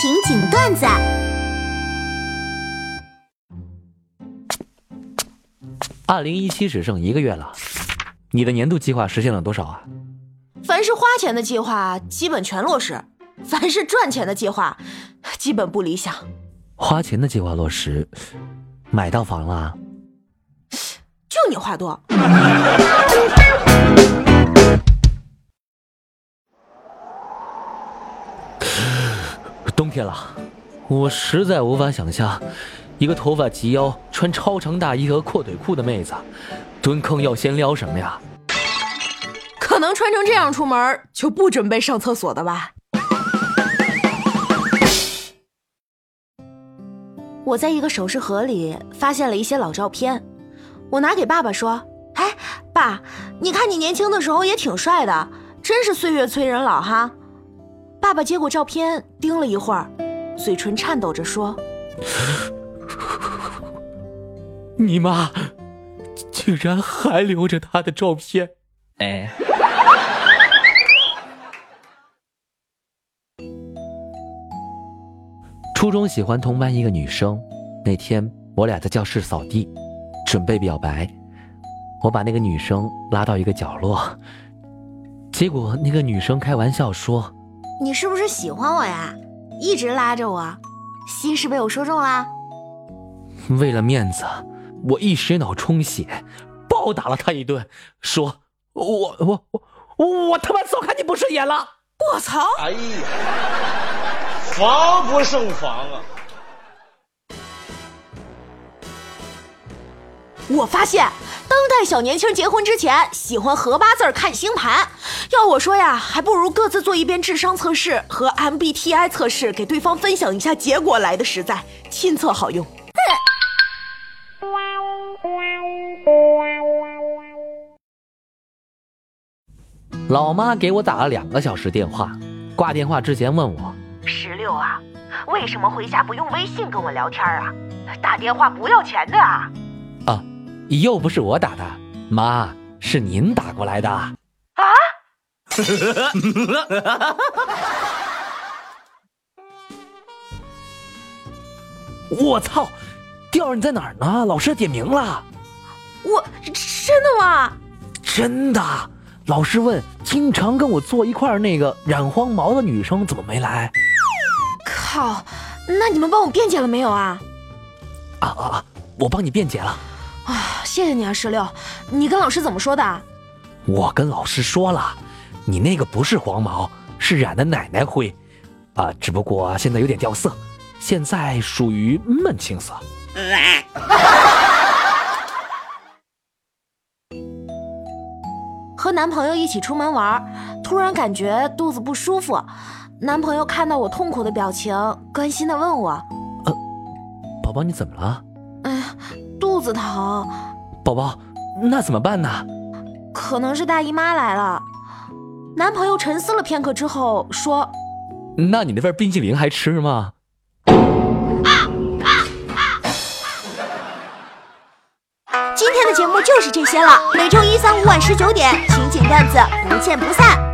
情景段子。二零一七只剩一个月了，你的年度计划实现了多少啊？凡是花钱的计划，基本全落实；凡是赚钱的计划，基本不理想。花钱的计划落实，买到房了？就你话多。冬天了，我实在无法想象，一个头发及腰、穿超长大衣和阔腿裤的妹子，蹲坑要先撩什么呀？可能穿成这样出门就不准备上厕所的吧。我在一个首饰盒里发现了一些老照片，我拿给爸爸说：“哎，爸，你看你年轻的时候也挺帅的，真是岁月催人老哈。”爸爸接过照片，盯了一会儿，嘴唇颤抖着说：“ 你妈竟然还留着他的照片？”哎。初中喜欢同班一个女生，那天我俩在教室扫地，准备表白，我把那个女生拉到一个角落，结果那个女生开玩笑说：“你是不是喜欢我呀？一直拉着我，心是被我说中啦？”为了面子，我一时脑充血，暴打了他一顿，说：“我我我我他妈早看你不顺眼了！”我操！哎呀！防不胜防啊！我发现当代小年轻结婚之前喜欢合八字看星盘，要我说呀，还不如各自做一遍智商测试和 MBTI 测试，给对方分享一下结果来的实在，亲测好用。老妈给我打了两个小时电话，挂电话之前问我。石榴啊，为什么回家不用微信跟我聊天啊？打电话不要钱的啊！啊，又不是我打的，妈，是您打过来的啊！我操，调儿你在哪儿呢？老师点名了。我真的吗？真的。老师问，经常跟我坐一块儿那个染黄毛的女生怎么没来？靠，那你们帮我辩解了没有啊？啊啊啊！我帮你辩解了。啊，谢谢你啊，石榴。你跟老师怎么说的？我跟老师说了，你那个不是黄毛，是染的奶奶灰，啊，只不过现在有点掉色，现在属于闷青色。和男朋友一起出门玩，突然感觉肚子不舒服。男朋友看到我痛苦的表情，关心的问我：“呃，宝宝你怎么了？”“哎呀，肚子疼。”“宝宝，那怎么办呢？”“可能是大姨妈来了。”男朋友沉思了片刻之后说：“那你那份冰淇淋还吃吗？”今天的节目就是这些了，每周一、三、五晚十九点，情景段子不见不散。